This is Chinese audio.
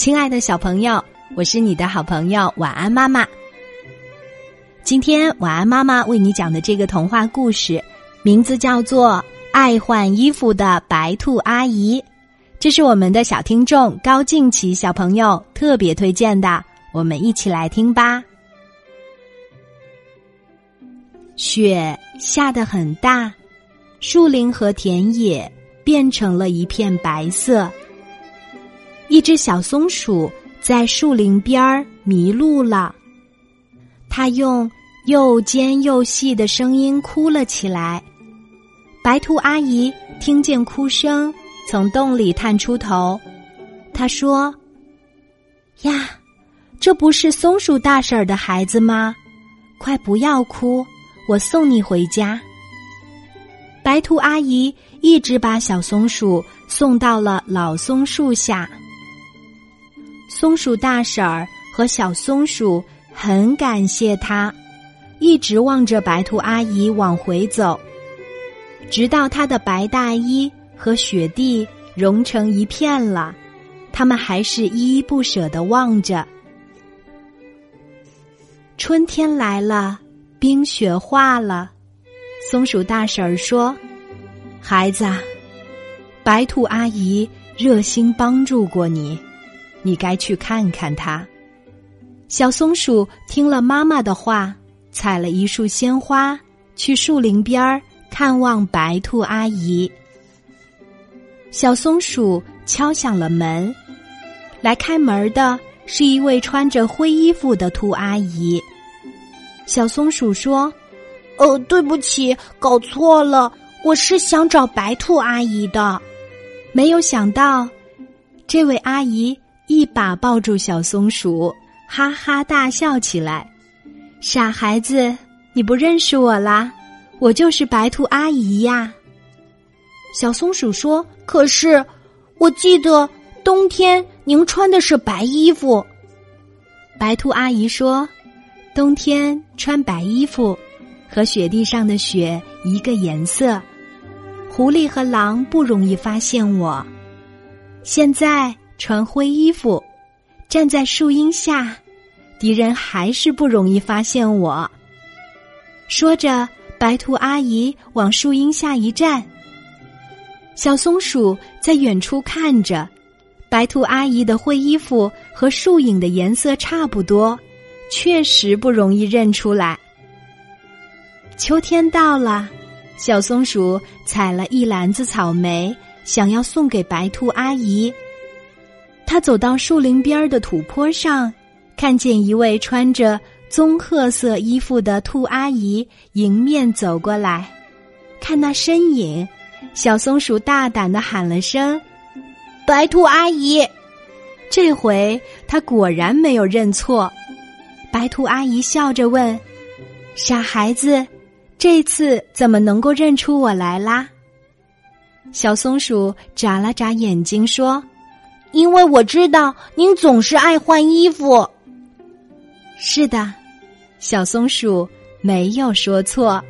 亲爱的小朋友，我是你的好朋友晚安妈妈。今天晚安妈妈为你讲的这个童话故事，名字叫做《爱换衣服的白兔阿姨》，这是我们的小听众高静琪小朋友特别推荐的，我们一起来听吧。雪下得很大，树林和田野变成了一片白色。一只小松鼠在树林边儿迷路了，它用又尖又细的声音哭了起来。白兔阿姨听见哭声，从洞里探出头，她说：“呀，这不是松鼠大婶的孩子吗？快不要哭。”我送你回家。白兔阿姨一直把小松鼠送到了老松树下。松鼠大婶儿和小松鼠很感谢他，一直望着白兔阿姨往回走，直到她的白大衣和雪地融成一片了，他们还是依依不舍的望着。春天来了。冰雪化了，松鼠大婶儿说：“孩子，白兔阿姨热心帮助过你，你该去看看她。”小松鼠听了妈妈的话，采了一束鲜花，去树林边儿看望白兔阿姨。小松鼠敲响了门，来开门的是一位穿着灰衣服的兔阿姨。小松鼠说：“哦，对不起，搞错了，我是想找白兔阿姨的。”没有想到，这位阿姨一把抱住小松鼠，哈哈大笑起来。“傻孩子，你不认识我啦？我就是白兔阿姨呀。”小松鼠说：“可是，我记得冬天您穿的是白衣服。”白兔阿姨说。冬天穿白衣服，和雪地上的雪一个颜色。狐狸和狼不容易发现我。现在穿灰衣服，站在树荫下，敌人还是不容易发现我。说着，白兔阿姨往树荫下一站。小松鼠在远处看着，白兔阿姨的灰衣服和树影的颜色差不多。确实不容易认出来。秋天到了，小松鼠采了一篮子草莓，想要送给白兔阿姨。他走到树林边的土坡上，看见一位穿着棕褐色衣服的兔阿姨迎面走过来。看那身影，小松鼠大胆的喊了声：“白兔阿姨！”这回他果然没有认错。白兔阿姨笑着问：“傻孩子，这次怎么能够认出我来啦？”小松鼠眨了眨眼睛说：“因为我知道您总是爱换衣服。”是的，小松鼠没有说错。